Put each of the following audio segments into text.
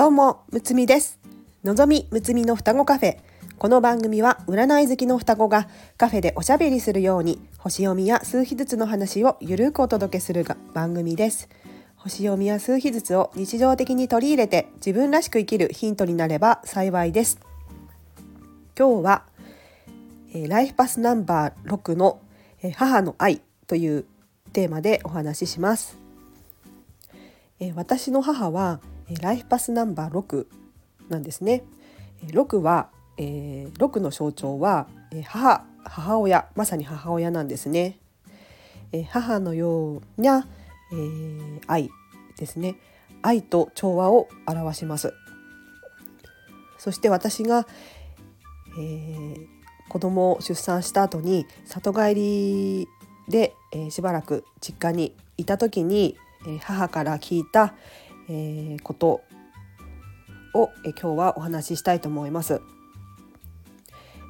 どうも、むつみです。のぞみむつみの双子カフェ。この番組は占い好きの双子がカフェでおしゃべりするように星読みや数日ずつの話をゆるくお届けするが番組です。星読みや数日ずつを日常的に取り入れて自分らしく生きるヒントになれば幸いです。今日は、えーライフパスナンバー6の、えー母の愛というテーマでお話しします。えー私の母は、ライフパスナンバー6なんですね。え6は、えー6の象徴は、え母母親まさに母親なんですね。えー母のような、えー愛ですね愛と調和を表します。そして私が、えー子供を出産した後に里帰りで、えーしばらく実家にいた時に、えー母から聞いた、えーことを、えー今日はお話ししたいと思います。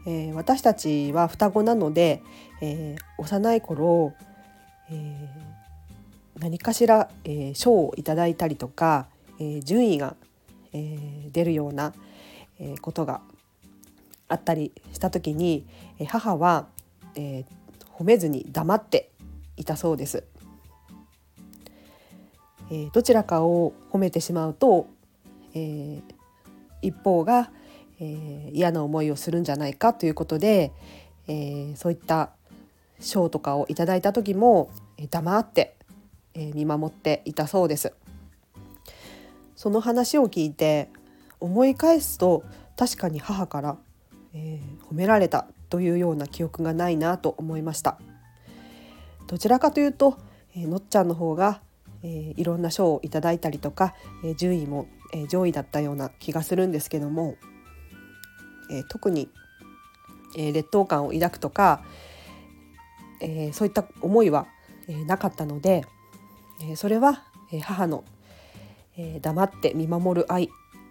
えー私たちは双子なので、えー幼い頃、えー何かしら、えー賞をいただいたりとか、えー順位が、えー出るような、えーことがあったりした時に、え母は、えー褒めずに黙っていたそうです。えーどちらかを褒めてしまうと、えー一方が、えー嫌な思いをするんじゃないかということで、えーそういった賞とかをいただいた時も、えー黙って、えー見守っていたそうです。その話を聞いて思い返すと確かに母から、えー褒められたというような記憶がないなと思いました。どちらかというと、えーのっちゃんの方が、えーいろんな賞をいただいたりとか、えー順位も、えー上位だったような気がするんですけども、えー特に、えー劣等感を抱くとか、えーそういった思いは、えーなかったので、えーそれは、えー母の、えー黙って見守る愛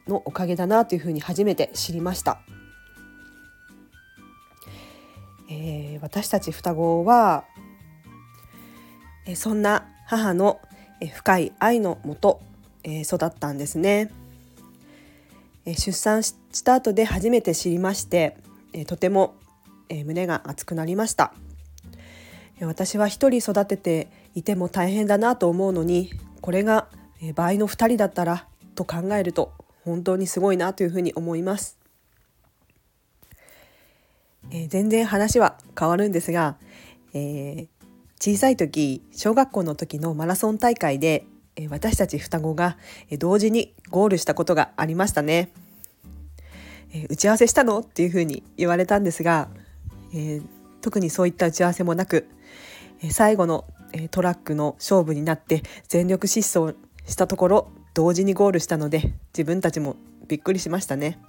のおかげだなというふうに初めて知りました。えー私たち双子は、えーそんな母の、深い愛のもと、え育ったんですね。え出産した後で初めて知りまして、えとても、え胸が熱くなりました。私は一人育てていても大変だなと思うのにこれがえ倍の二人だったらと考えると本当にすごいなというふうに思います。えー全然話は変わるんですが、えー小さい時小学校の時のマラソン大会で、私たち双子が、同時にゴールしたことがありましたね。打ち合わせしたのっていうふうに言われたんですが、えー特にそういった打ち合わせもなく、最後の、トラックの勝負になって全力疾走したところ同時にゴールしたので自分たちもびっくりしましたね。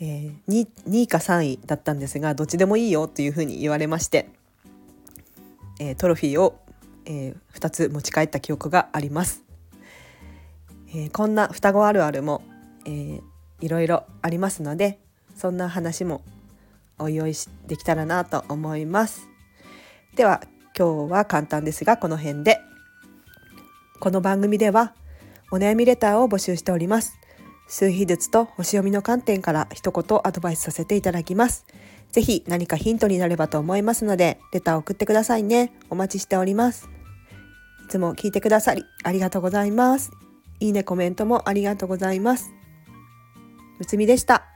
えー 2, 2位か3位だったんですがどっちでもいいよというふうに言われまして、えートロフィーを、え2つ持ち帰った記憶があります。えーこんな双子あるあるも、えーいろいろありますのでそんな話もおいおいできたらなと思います。では今日は簡単ですがこの辺でこの番組ではお悩みレターを募集しております。数秘術と星読みの観点から一言アドバイスさせていただきます。ぜひ何かヒントになればと思いますので、レターを送ってくださいね。お待ちしております。いつも聞いてくださりありがとうございます。いいね、コメントもありがとうございます。むつみでした。